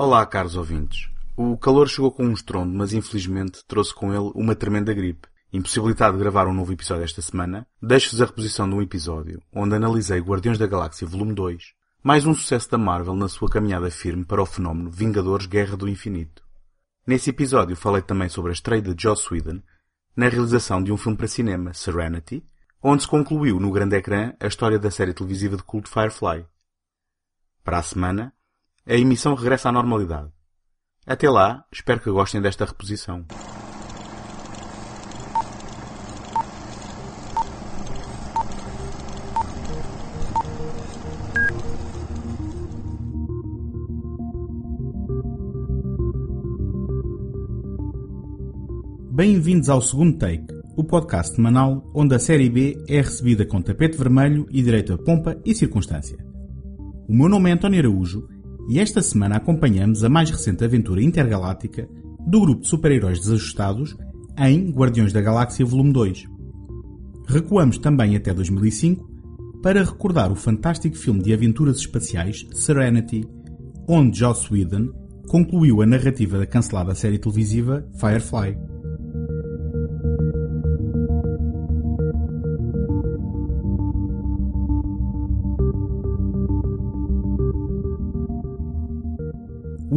Olá, caros ouvintes. O calor chegou com um estrondo, mas infelizmente trouxe com ele uma tremenda gripe. Impossibilitado de gravar um novo episódio esta semana, deixo-vos a reposição de um episódio onde analisei Guardiões da Galáxia Volume 2, mais um sucesso da Marvel na sua caminhada firme para o fenómeno Vingadores Guerra do Infinito. Nesse episódio falei também sobre a estreia de Joss Whedon na realização de um filme para cinema, Serenity, onde se concluiu no grande ecrã a história da série televisiva de culto Firefly. Para a semana, a emissão regressa à normalidade. Até lá, espero que gostem desta reposição. Bem-vindos ao segundo take, o podcast semanal onde a série B é recebida com tapete vermelho e direito a pompa e circunstância. O meu nome é António Araújo e esta semana acompanhamos a mais recente aventura intergaláctica do grupo de super-heróis desajustados em Guardiões da Galáxia Volume 2. Recuamos também até 2005 para recordar o fantástico filme de aventuras espaciais Serenity, onde Joss Whedon concluiu a narrativa da cancelada série televisiva Firefly.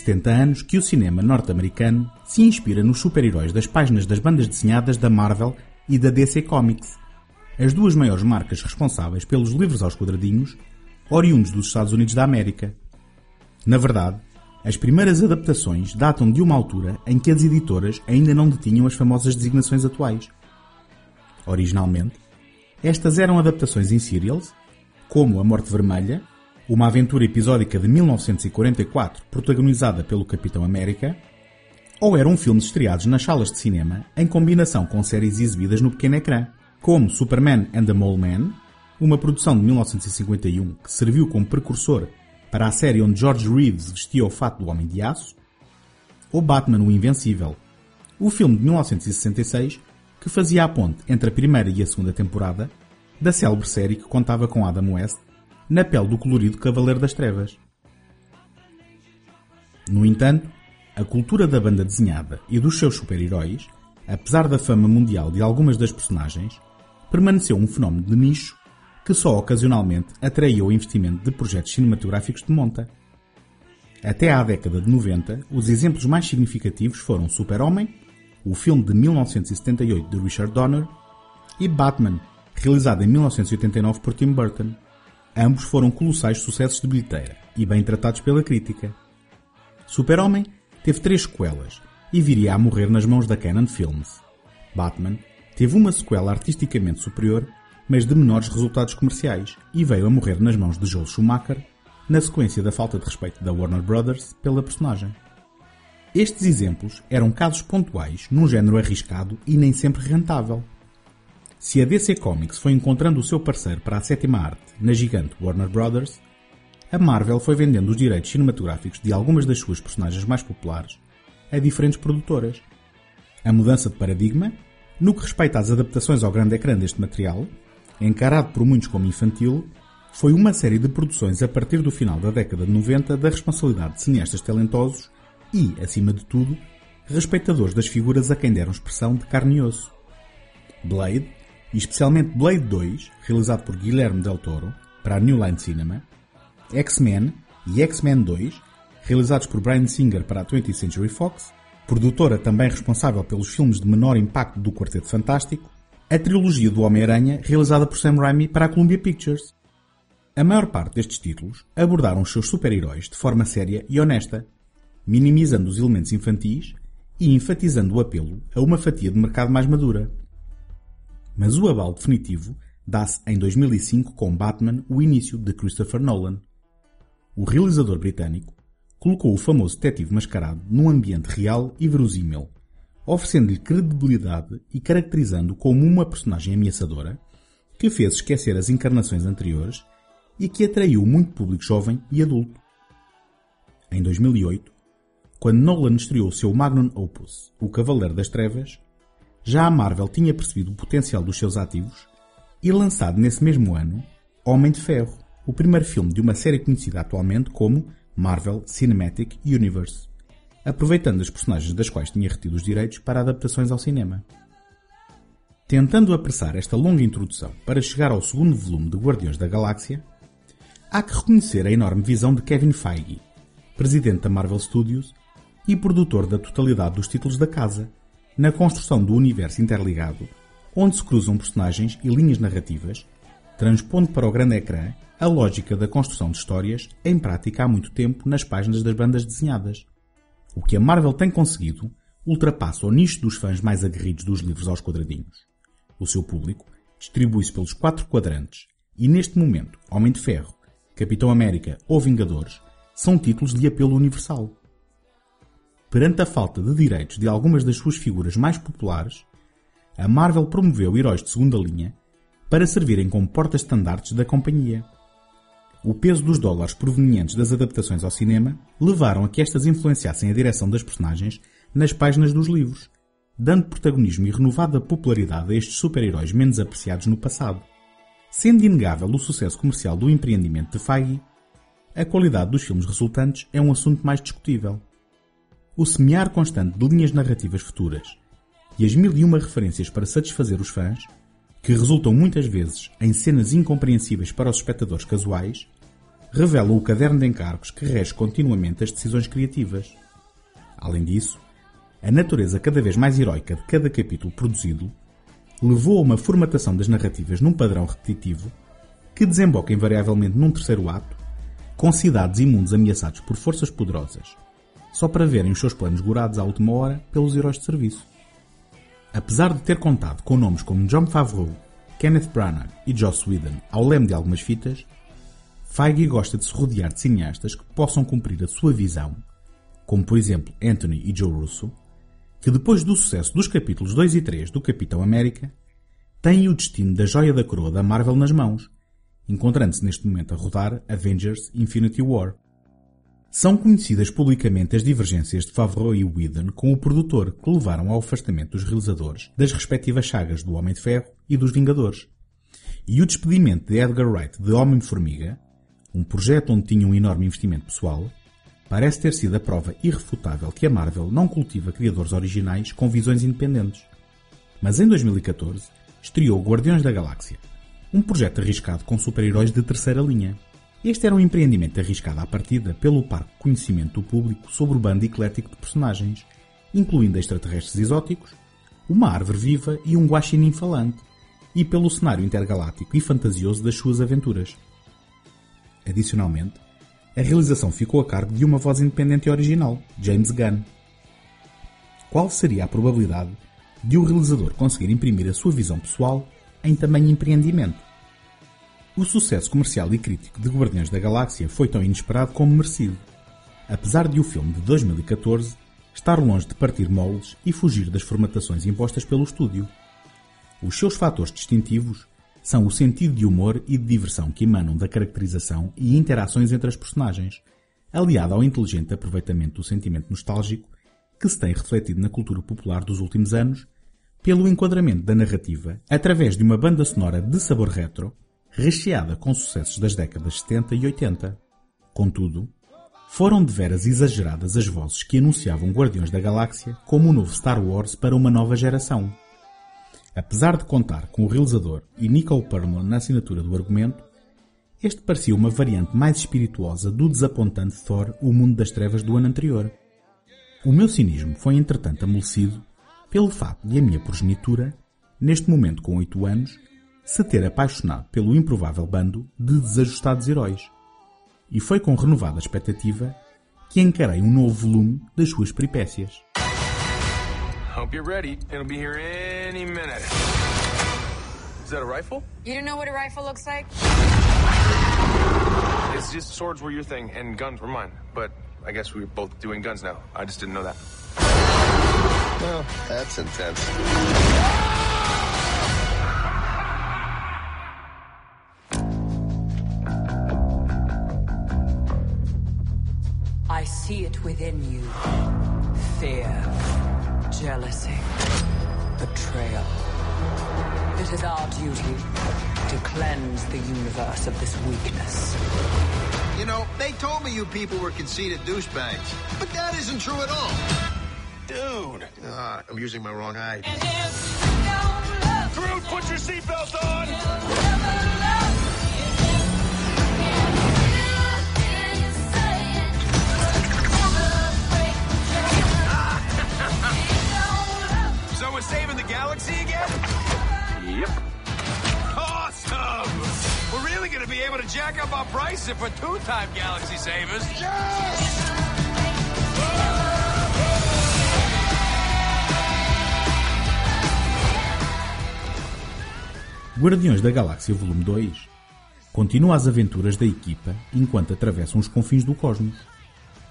70 anos que o cinema norte-americano se inspira nos super-heróis das páginas das bandas desenhadas da Marvel e da DC Comics, as duas maiores marcas responsáveis pelos livros aos quadradinhos, oriundos dos Estados Unidos da América. Na verdade, as primeiras adaptações datam de uma altura em que as editoras ainda não detinham as famosas designações atuais. Originalmente, estas eram adaptações em serials, como A Morte Vermelha, uma aventura episódica de 1944 protagonizada pelo Capitão América, ou eram filmes estreados nas salas de cinema em combinação com séries exibidas no pequeno ecrã, como Superman and the Mole Man, uma produção de 1951 que serviu como precursor para a série onde George Reeves vestia o fato do Homem de Aço, ou Batman o Invencível, o filme de 1966 que fazia a ponte entre a primeira e a segunda temporada da célebre série que contava com Adam West na pele do colorido Cavaleiro das Trevas. No entanto, a cultura da banda desenhada e dos seus super-heróis, apesar da fama mundial de algumas das personagens, permaneceu um fenómeno de nicho que só ocasionalmente atraía o investimento de projetos cinematográficos de monta. Até à década de 90, os exemplos mais significativos foram Super-Homem, o filme de 1978 de Richard Donner, e Batman, realizado em 1989 por Tim Burton. Ambos foram colossais sucessos de bilheteira e bem tratados pela crítica. Super-Homem teve três sequelas e viria a morrer nas mãos da Canon Films. Batman teve uma sequela artisticamente superior, mas de menores resultados comerciais, e veio a morrer nas mãos de Joel Schumacher, na sequência da falta de respeito da Warner Brothers pela personagem. Estes exemplos eram casos pontuais num género arriscado e nem sempre rentável. Se a DC Comics foi encontrando o seu parceiro para a sétima arte na gigante Warner Brothers, a Marvel foi vendendo os direitos cinematográficos de algumas das suas personagens mais populares a diferentes produtoras. A mudança de paradigma, no que respeita às adaptações ao grande ecrã deste material, encarado por muitos como infantil, foi uma série de produções a partir do final da década de 90 da responsabilidade de cineastas talentosos e, acima de tudo, respeitadores das figuras a quem deram expressão de carne e osso. Blade, e especialmente Blade 2, realizado por Guilherme Del Toro, para a New Line Cinema, X-Men e X-Men 2, realizados por Bryan Singer para a 20th Century Fox, produtora também responsável pelos filmes de menor impacto do Quarteto Fantástico, a trilogia do Homem-Aranha realizada por Sam Raimi para a Columbia Pictures. A maior parte destes títulos abordaram os seus super-heróis de forma séria e honesta, minimizando os elementos infantis e enfatizando o apelo a uma fatia de mercado mais madura. Mas o aval definitivo dá-se em 2005 com Batman, o início de Christopher Nolan. O realizador britânico colocou o famoso detetive mascarado num ambiente real e verosímil, oferecendo-lhe credibilidade e caracterizando-o como uma personagem ameaçadora que fez esquecer as encarnações anteriores e que atraiu muito público jovem e adulto. Em 2008, quando Nolan estreou seu magnum opus, O Cavaleiro das Trevas, já a Marvel tinha percebido o potencial dos seus ativos e lançado nesse mesmo ano Homem de Ferro, o primeiro filme de uma série conhecida atualmente como Marvel Cinematic Universe, aproveitando as personagens das quais tinha retido os direitos para adaptações ao cinema. Tentando apressar esta longa introdução para chegar ao segundo volume de Guardiões da Galáxia, há que reconhecer a enorme visão de Kevin Feige, presidente da Marvel Studios e produtor da totalidade dos títulos da casa, na construção do universo interligado, onde se cruzam personagens e linhas narrativas, transpondo para o grande ecrã a lógica da construção de histórias em prática há muito tempo nas páginas das bandas desenhadas. O que a Marvel tem conseguido ultrapassa o nicho dos fãs mais aguerridos dos livros aos quadradinhos. O seu público distribui-se pelos quatro quadrantes e, neste momento, Homem de Ferro, Capitão América ou Vingadores são títulos de apelo universal. Perante a falta de direitos de algumas das suas figuras mais populares, a Marvel promoveu heróis de segunda linha para servirem como portas-estandartes da companhia. O peso dos dólares provenientes das adaptações ao cinema levaram a que estas influenciassem a direção das personagens nas páginas dos livros, dando protagonismo e renovada popularidade a estes super-heróis menos apreciados no passado. Sendo inegável o sucesso comercial do empreendimento de Feige, a qualidade dos filmes resultantes é um assunto mais discutível. O semear constante de linhas narrativas futuras e as mil e uma referências para satisfazer os fãs, que resultam muitas vezes em cenas incompreensíveis para os espectadores casuais, revelam o caderno de encargos que rege continuamente as decisões criativas. Além disso, a natureza cada vez mais heroica de cada capítulo produzido levou a uma formatação das narrativas num padrão repetitivo que desemboca invariavelmente num terceiro ato, com cidades e mundos ameaçados por forças poderosas, só para verem os seus planos gorados à última hora pelos heróis de serviço. Apesar de ter contado com nomes como John Favreau, Kenneth Branagh e Joss Whedon ao leme de algumas fitas, Feige gosta de se rodear de cineastas que possam cumprir a sua visão, como por exemplo Anthony e Joe Russo, que depois do sucesso dos capítulos 2 e 3 do Capitão América, têm o destino da joia da coroa da Marvel nas mãos, encontrando-se neste momento a rodar Avengers Infinity War. São conhecidas publicamente as divergências de Favreau e Whedon com o produtor que levaram ao afastamento dos realizadores das respectivas sagas do Homem de Ferro e dos Vingadores. E o despedimento de Edgar Wright de Homem-Formiga, um projeto onde tinha um enorme investimento pessoal, parece ter sido a prova irrefutável que a Marvel não cultiva criadores originais com visões independentes. Mas em 2014 estreou Guardiões da Galáxia, um projeto arriscado com super-heróis de terceira linha. Este era um empreendimento arriscado à partida pelo parco conhecimento do público sobre o bando eclético de personagens, incluindo extraterrestres exóticos, uma árvore viva e um guaxinim falante, e pelo cenário intergaláctico e fantasioso das suas aventuras. Adicionalmente, a realização ficou a cargo de uma voz independente e original, James Gunn. Qual seria a probabilidade de o realizador conseguir imprimir a sua visão pessoal em tamanho empreendimento? O sucesso comercial e crítico de Guardiões da Galáxia foi tão inesperado como merecido, apesar de o filme de 2014 estar longe de partir moldes e fugir das formatações impostas pelo estúdio. Os seus fatores distintivos são o sentido de humor e de diversão que emanam da caracterização e interações entre as personagens, aliado ao inteligente aproveitamento do sentimento nostálgico que se tem refletido na cultura popular dos últimos anos, pelo enquadramento da narrativa através de uma banda sonora de sabor retro, recheada com sucessos das décadas 70 e 80. Contudo, foram de veras exageradas as vozes que anunciavam Guardiões da Galáxia como o novo Star Wars para uma nova geração. Apesar de contar com o realizador e Nicole Perlman na assinatura do argumento, este parecia uma variante mais espirituosa do desapontante Thor O Mundo das Trevas do ano anterior. O meu cinismo foi entretanto amolecido pelo facto de a minha progenitura, neste momento com 8 anos, se ter apaixonado pelo improvável bando de desajustados heróis. E foi com renovada expectativa que encarei um novo volume das suas peripécias. Hope you're ready. It'll be here any minute. Is that a rifle? You don't know what a rifle looks like? It's just swords were your thing and guns were mine. But I guess we're both doing guns now. I just didn't know that. Well, that's intense. See it within you. Fear, jealousy, betrayal. It is our duty to cleanse the universe of this weakness. You know, they told me you people were conceited douchebags, but that isn't true at all. Dude! Ah, I'm using my wrong eye. Drew, put your seatbelt on! So we're saving the galaxy again? Yep. Awesome! We're really gonna be able to jack up our prices if we're two-time galaxy savers. Guardiões da Galáxia Volume 2 continua as aventuras da equipa enquanto atravessam os confins do cosmos.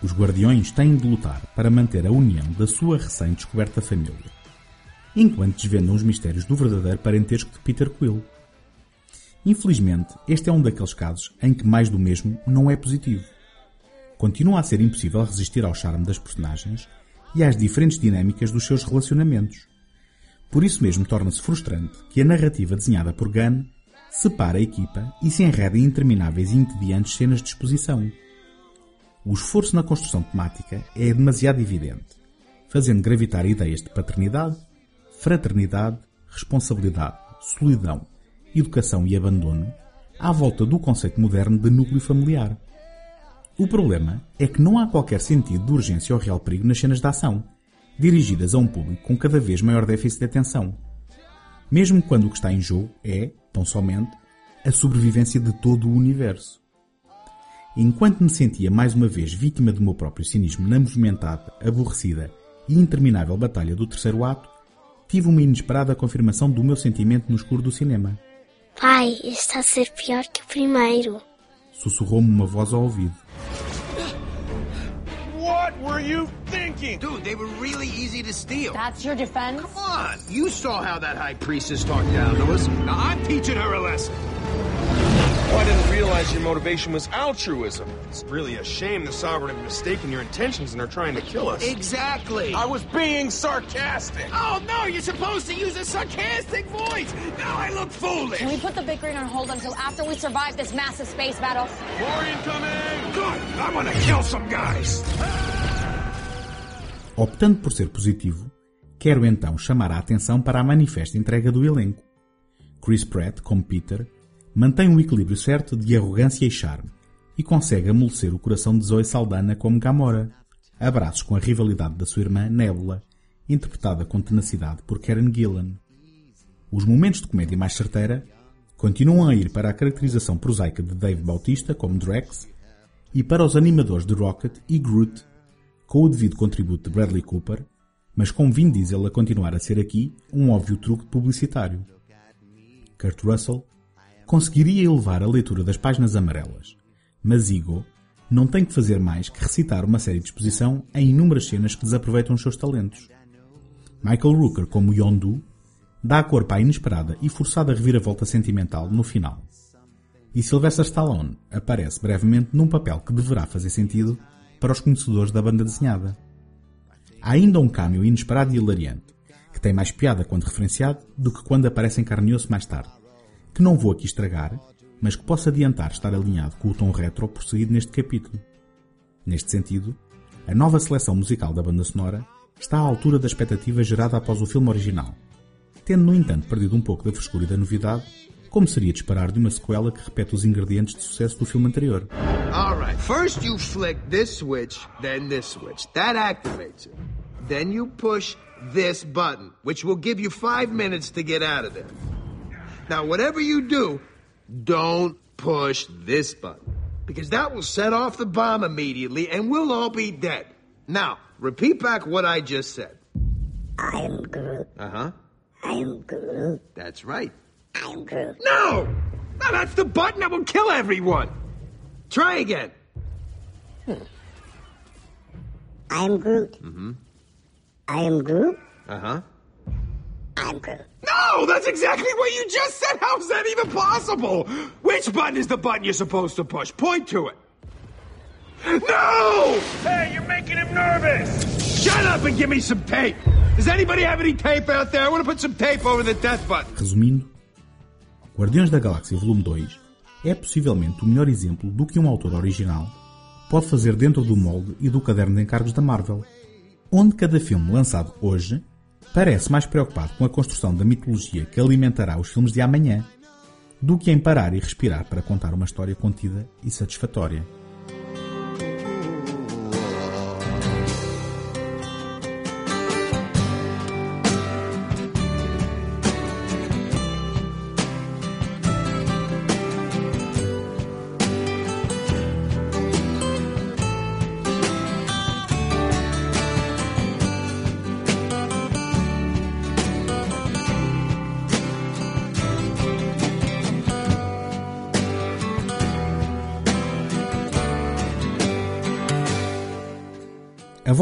Os Guardiões têm de lutar para manter a união da sua recém-descoberta família, enquanto desvendam os mistérios do verdadeiro parentesco de Peter Quill. Infelizmente, este é um daqueles casos em que mais do mesmo não é positivo. Continua a ser impossível resistir ao charme das personagens e às diferentes dinâmicas dos seus relacionamentos. Por isso mesmo torna-se frustrante que a narrativa desenhada por Gunn separa a equipa e se enreda em intermináveis e entediantes cenas de exposição. O esforço na construção temática é demasiado evidente, fazendo gravitar ideias de paternidade, fraternidade, responsabilidade, solidão, educação e abandono à volta do conceito moderno de núcleo familiar. O problema é que não há qualquer sentido de urgência ou real perigo nas cenas de ação, dirigidas a um público com cada vez maior déficit de atenção. Mesmo quando o que está em jogo é, tão somente, a sobrevivência de todo o universo. Enquanto me sentia mais uma vez vítima do meu próprio cinismo na movimentada, aborrecida e interminável batalha do terceiro ato, tive uma inesperada confirmação do meu sentimento no escuro do cinema. Pai, está a ser pior que o primeiro. Sussurrou-me uma voz ao ouvido. What were you thinking? Dude, they were really easy to steal. That's your defense? Come on, you saw how that high priestess talked down to us. Now I'm teaching her a lesson. I didn't realize your motivation was altruism. It's really a shame the Sovereign have mistaken your intentions and are trying to kill us. Exactly. I was being sarcastic. Oh no, you're supposed to use a sarcastic voice. Now I look foolish. Can we put the bickering on hold until after we survive this massive space battle? More incoming! Good. I'm gonna kill some guys. Optando por ser positivo, quero então chamar a atenção para a manifesta entrega do elenco. Chris Pratt, como Peter, mantém um equilíbrio certo de arrogância e charme e consegue amolecer o coração de Zoe Saldana como Gamora. Abraços com a rivalidade da sua irmã Nebula, interpretada com tenacidade por Karen Gillan. Os momentos de comédia mais certeira continuam a ir para a caracterização prosaica de Dave Bautista como Drax e para os animadores de Rocket e Groot, com o devido contributo de Bradley Cooper, mas com Vin Diesel a continuar a ser aqui um óbvio truque publicitário. Kurt Russell conseguiria elevar a leitura das páginas amarelas, mas Ego não tem que fazer mais que recitar uma série de exposição em inúmeras cenas que desaproveitam os seus talentos. Michael Rooker, como Yondu, dá a corpo à inesperada e forçada reviravolta sentimental no final. E Sylvester Stallone aparece brevemente num papel que deverá fazer sentido para os conhecedores da banda desenhada. Há ainda um cameo inesperado e hilariante, que tem mais piada quando referenciado do que quando aparece em carne osso mais tarde, que não vou aqui estragar, mas que posso adiantar estar alinhado com o tom retro prosseguido neste capítulo. Neste sentido, a nova seleção musical da banda sonora está à altura da expectativa gerada após o filme original, tendo no entanto perdido um pouco da frescura e da novidade como seria de esperar de uma sequela que repete os ingredientes de sucesso do filme anterior. All right. First, you flick this switch, then this switch. That activates it. Then you push this button, which will give you five minutes to get out of there. Now, whatever you do, don't push this button, because that will set off the bomb immediately and we'll all be dead. Now, repeat back what I just said. I am Groot. Uh huh. I am Groot. That's right. I am Groot. No! No, that's the button that will kill everyone! Try again. I am Groot. Mm-hmm. I am Groot. Uh huh. I am Groot. No, that's exactly what you just said. How's that even possible? Which button is the button you're supposed to push? Point to it. No! Hey, you're making him nervous! Shut up and give me some tape. Does anybody have any tape out there? I want to put some tape over the death button. Resumindo, Guardiões da Galáxia Volume 2 é possivelmente o melhor exemplo do que um autor original pode fazer dentro do molde e do caderno de encargos da Marvel, onde cada filme lançado hoje parece mais preocupado com a construção da mitologia que alimentará os filmes de amanhã do que em parar e respirar para contar uma história contida e satisfatória.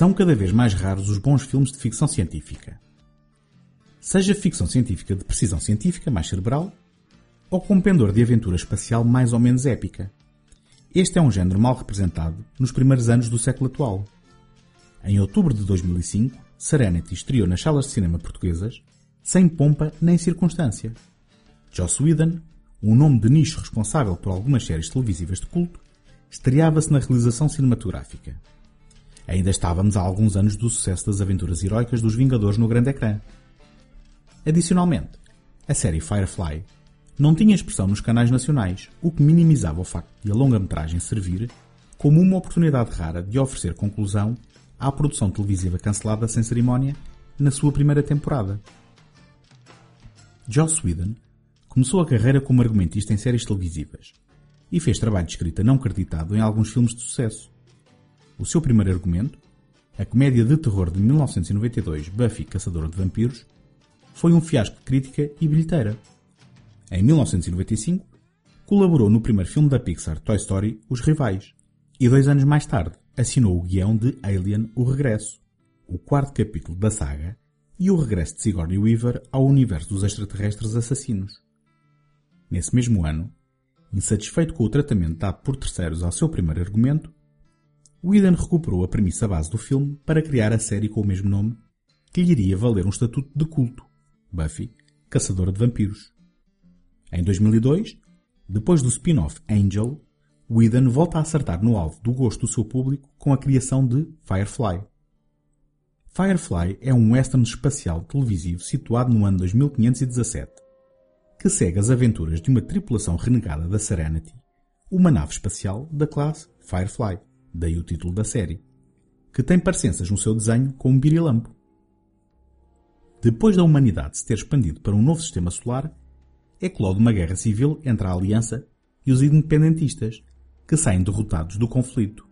São cada vez mais raros os bons filmes de ficção científica. Seja ficção científica de precisão científica mais cerebral, ou com pendor de aventura espacial mais ou menos épica. Este é um género mal representado nos primeiros anos do século atual. Em outubro de 2005, Serenity estreou nas salas de cinema portuguesas sem pompa nem circunstância. Joss Whedon, um nome de nicho responsável por algumas séries televisivas de culto, estreava-se na realização cinematográfica. Ainda estávamos a alguns anos do sucesso das aventuras heroicas dos Vingadores no grande ecrã. Adicionalmente, a série Firefly não tinha expressão nos canais nacionais, o que minimizava o facto de a longa-metragem servir como uma oportunidade rara de oferecer conclusão à produção televisiva cancelada sem cerimónia na sua primeira temporada. Joss Whedon começou a carreira como argumentista em séries televisivas e fez trabalho de escrita não creditado em alguns filmes de sucesso. O seu primeiro argumento, a comédia de terror de 1992 Buffy Caçadora de Vampiros, foi um fiasco de crítica e bilheteira. Em 1995, colaborou no primeiro filme da Pixar Toy Story Os Rivais e dois anos mais tarde assinou o guião de Alien O Regresso, o quarto capítulo da saga e o regresso de Sigourney Weaver ao universo dos extraterrestres assassinos. Nesse mesmo ano, insatisfeito com o tratamento dado por terceiros ao seu primeiro argumento, Whedon recuperou a premissa base do filme para criar a série com o mesmo nome, que lhe iria valer um estatuto de culto, Buffy, Caçadora de Vampiros. Em 2002, depois do spin-off Angel, Whedon volta a acertar no alvo do gosto do seu público com a criação de Firefly, Firefly é um western espacial televisivo situado no ano 2517, que segue as aventuras de uma tripulação renegada da Serenity, uma nave espacial da classe Firefly, daí o título da série, que tem parecenças no seu desenho com um birilampo. Depois da humanidade se ter expandido para um novo sistema solar, eclode uma guerra civil entre a Aliança e os independentistas, que saem derrotados do conflito.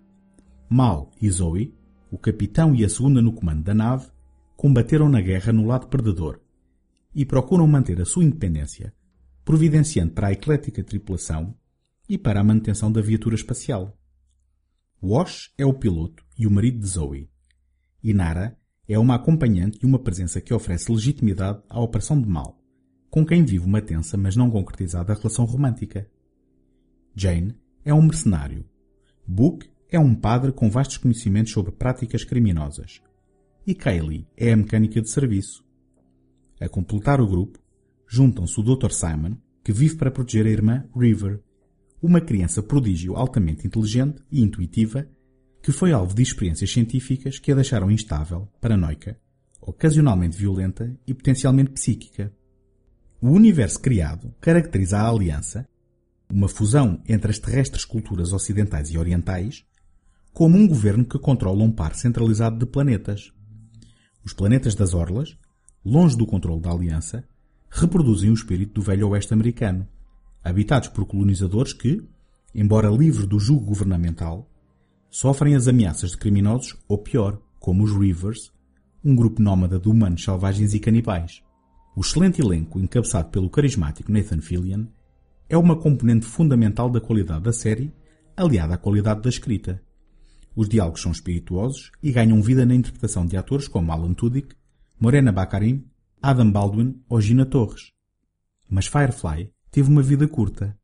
Mal e Zoe, o capitão e a segunda no comando da nave, combateram na guerra no lado perdedor e procuram manter a sua independência, providenciando para a eclética tripulação e para a manutenção da viatura espacial. Wash é o piloto e o marido de Zoe. Inara é uma acompanhante e uma presença que oferece legitimidade à operação de mal, com quem vive uma tensa mas não concretizada relação romântica. Jane é um mercenário. Book é um padre com vastos conhecimentos sobre práticas criminosas. E Kaylee é a mecânica de serviço. A completar o grupo, juntam-se o Dr. Simon, que vive para proteger a irmã River, uma criança prodígio altamente inteligente e intuitiva que foi alvo de experiências científicas que a deixaram instável, paranoica, ocasionalmente violenta e potencialmente psíquica. O universo criado caracteriza a aliança, uma fusão entre as terrestres culturas ocidentais e orientais, como um governo que controla um par centralizado de planetas. Os planetas das Orlas, longe do controle da Aliança, reproduzem o espírito do velho oeste americano, habitados por colonizadores que, embora livres do jugo governamental, sofrem as ameaças de criminosos ou pior, como os Rivers, um grupo nómada de humanos selvagens e canibais. O excelente elenco encabeçado pelo carismático Nathan Fillion é uma componente fundamental da qualidade da série, aliada à qualidade da escrita. Os diálogos são espirituosos e ganham vida na interpretação de atores como Alan Tudyk, Morena Baccarin, Adam Baldwin ou Gina Torres. Mas Firefly teve uma vida curta.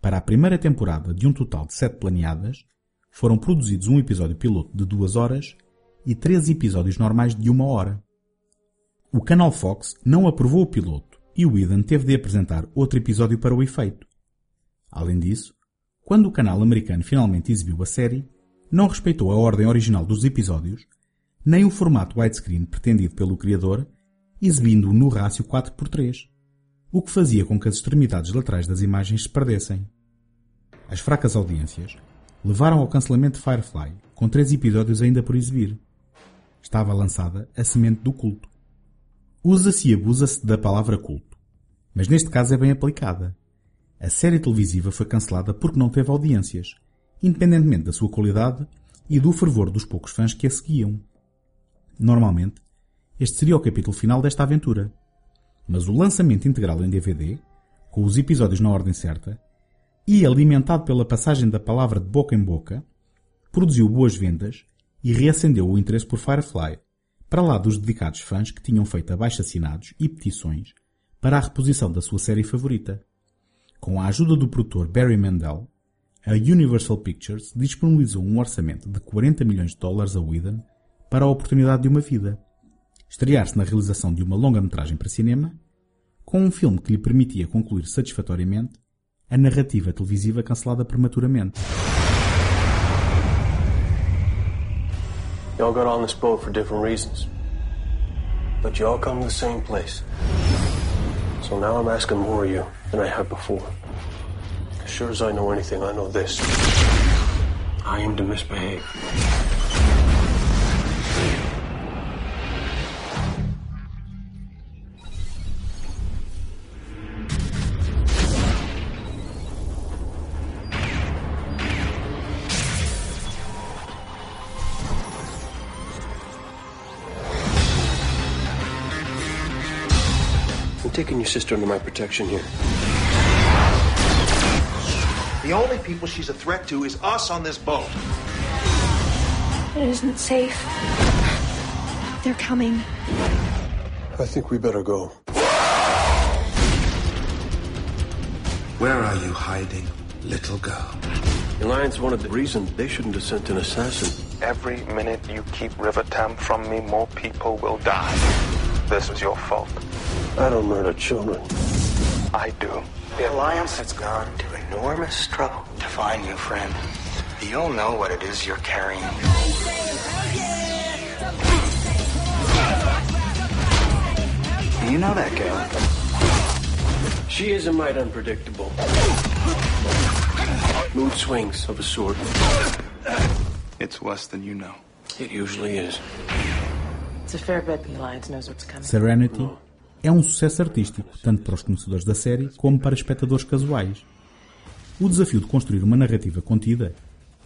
Para a primeira temporada de um total de sete planeadas, foram produzidos um episódio piloto de duas horas e três episódios normais de uma hora. O canal Fox não aprovou o piloto e o Eden teve de apresentar outro episódio para o efeito. Além disso, quando o canal americano finalmente exibiu a série, não respeitou a ordem original dos episódios, nem o formato widescreen pretendido pelo criador, exibindo-o no rácio 4x3, o que fazia com que as extremidades laterais das imagens se perdessem. As fracas audiências levaram ao cancelamento de Firefly, com três episódios ainda por exibir. Estava lançada a semente do culto. Usa-se e abusa-se da palavra culto, mas neste caso é bem aplicada. A série televisiva foi cancelada porque não teve audiências, independentemente da sua qualidade e do fervor dos poucos fãs que a seguiam. Normalmente, este seria o capítulo final desta aventura. Mas o lançamento integral em DVD, com os episódios na ordem certa, e alimentado pela passagem da palavra de boca em boca, produziu boas vendas e reacendeu o interesse por Firefly, para lá dos dedicados fãs que tinham feito abaixo-assinados e petições para a reposição da sua série favorita. Com a ajuda do produtor Barry Mandel, a Universal Pictures disponibilizou um orçamento de 40 milhões de dólares a Whedon para a oportunidade de uma vida. Estrear-se na realização de uma longa-metragem para cinema, com um filme que lhe permitia concluir satisfatoriamente a narrativa televisiva cancelada prematuramente. Y'all got on this boat for different reasons. But you all come to the same place. So now I'm asking more of you than I have before. As sure as I know anything, I know this. I am to misbehave. Taking your sister under my protection here. The only people she's a threat to is us on this boat. It isn't safe. They're coming. I think we better go. Where are you hiding, little girl? The Alliance wanted the reason they shouldn't have sent an assassin. Every minute you keep River Tam from me, more people will die. This was your fault. I don't murder children. I do. The Alliance has gone to enormous trouble to find you, friend. You'll know what it is you're carrying. You know that girl. She is a mite unpredictable. Mood swings of a sort. It's worse than you know. It usually is. It's a fair bet the Alliance knows what's coming. Serenity oh. É um sucesso artístico, tanto para os conhecedores da série como para espectadores casuais. O desafio de construir uma narrativa contida,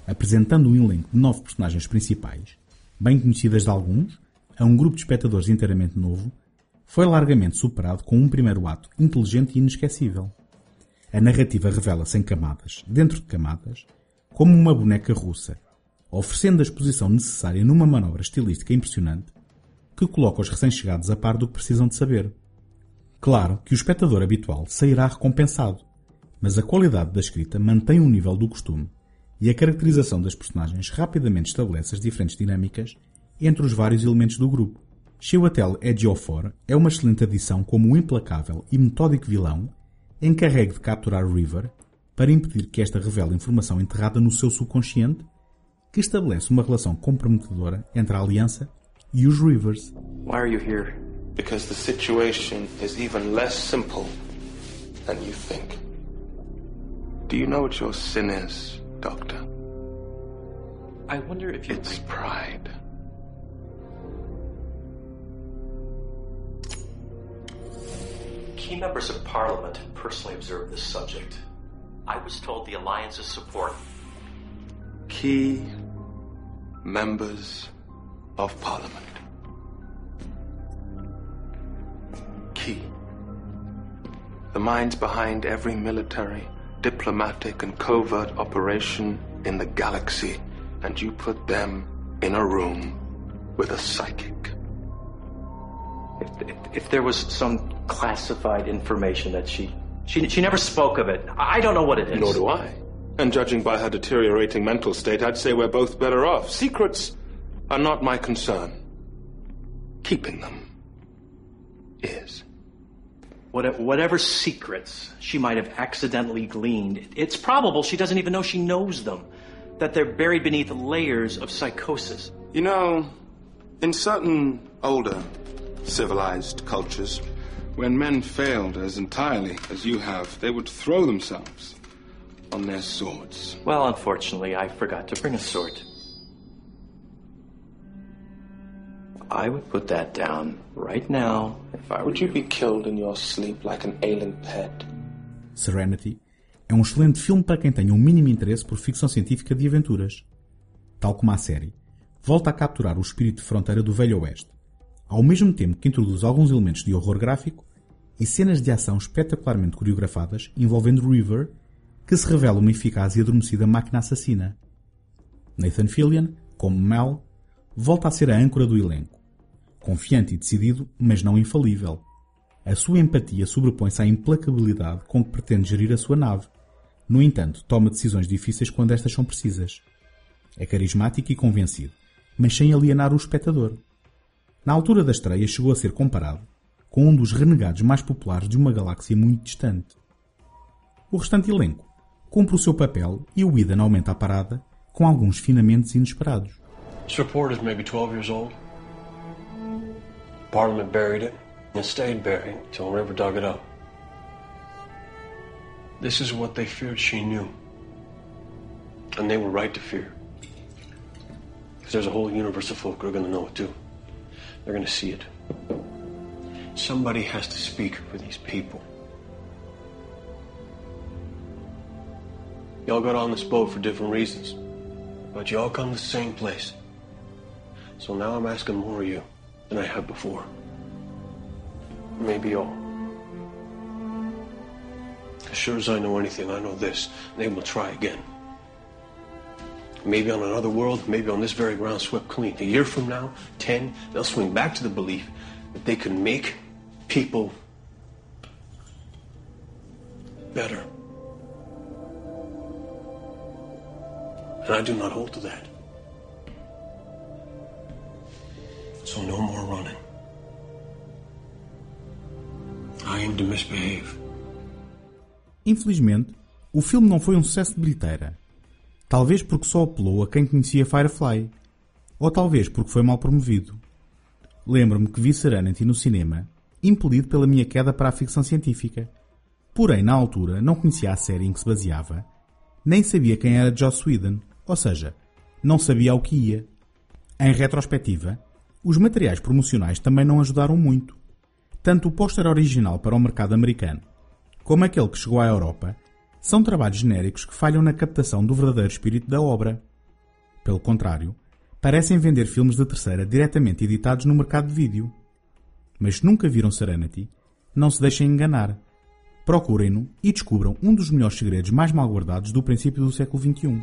apresentando um elenco de nove personagens principais, bem conhecidas de alguns, a um grupo de espectadores inteiramente novo, foi largamente superado com um primeiro ato inteligente e inesquecível. A narrativa revela-se em camadas, dentro de camadas, como uma boneca russa, oferecendo a exposição necessária numa manobra estilística impressionante que coloca os recém-chegados a par do que precisam de saber. Claro que o espectador habitual sairá recompensado, mas a qualidade da escrita mantém o nível do costume e a caracterização das personagens rapidamente estabelece as diferentes dinâmicas entre os vários elementos do grupo. Chiwetel Ejiofor é uma excelente adição como um implacável e metódico vilão encarregue de capturar River para impedir que esta revele informação enterrada no seu subconsciente que estabelece uma relação comprometedora entre a aliança e os Rivers. Why are you here? Because the situation is even less simple than you think. Do you know what your sin is, Doctor? I wonder if you. It's pride. Key members of Parliament have personally observed this subject. I was told the Alliance's support. Key members of Parliament. Key. The minds behind every military, diplomatic, and covert operation in the galaxy, and you put them in a room with a psychic. If, if, if there was some classified information that she, she she never spoke of it, I don't know what it is. Nor do I. And judging by her deteriorating mental state, I'd say we're both better off. Secrets are not my concern. Keeping them is. What- Whatever secrets she might have accidentally gleaned, it's probable she doesn't even know she knows them. That they're buried beneath layers of psychosis. You know, in certain older civilized cultures, when men failed as entirely as you have, they would throw themselves on their swords. Well, unfortunately, I forgot to bring a sword. I would put that down right now if I were Would you be killed in your sleep like an ailing pet? Serenity é um excelente filme para quem tenha um mínimo interesse por ficção científica de aventuras. Tal como a série, volta a capturar o espírito de fronteira do Velho Oeste, ao mesmo tempo que introduz alguns elementos de horror gráfico e cenas de ação espetacularmente coreografadas envolvendo River, que se revela uma eficaz e adormecida máquina assassina. Nathan Fillion, como Mel, volta a ser a âncora do elenco. Confiante e decidido, mas não infalível. A sua empatia sobrepõe-se à implacabilidade com que pretende gerir a sua nave. No entanto, toma decisões difíceis quando estas são precisas. É carismático e convencido, mas sem alienar o espectador. Na altura da estreia chegou a ser comparado com um dos renegados mais populares de uma galáxia muito distante. O restante elenco cumpre o seu papel e o Eden aumenta a parada com alguns finamentos inesperados. Is maybe 12 years old. Parliament buried it and stayed buried until River dug it up. This is what they feared she knew. And they were right to fear. Because there's a whole universe of folk who are going to know it too. They're going to see it. Somebody has to speak for these people. Y'all got on this boat for different reasons, but y'all come to the same place. So now I'm asking more of you than I have before. Maybe all. As sure as I know anything, I know this. They will try again. Maybe on another world, maybe on this very ground swept clean. A year from now, ten, they'll swing back to the belief that they can make people better. And I do not hold to that. So no more running. I to misbehave. Infelizmente, o filme não foi um sucesso de bilheteira. Talvez porque só apelou a quem conhecia Firefly. Ou talvez porque foi mal promovido. Lembro-me que vi Serenity no cinema impelido pela minha queda para a ficção científica. Porém, na altura, não conhecia a série em que se baseava, nem sabia quem era Joss Whedon, ou seja, não sabia ao que ia. Em retrospectiva, os materiais promocionais também não ajudaram muito. Tanto o póster original para o mercado americano, como aquele que chegou à Europa, são trabalhos genéricos que falham na captação do verdadeiro espírito da obra. Pelo contrário, parecem vender filmes de terceira diretamente editados no mercado de vídeo. Mas se nunca viram Serenity, não se deixem enganar. Procurem-no e descubram um dos melhores segredos mais mal guardados do princípio do século XXI.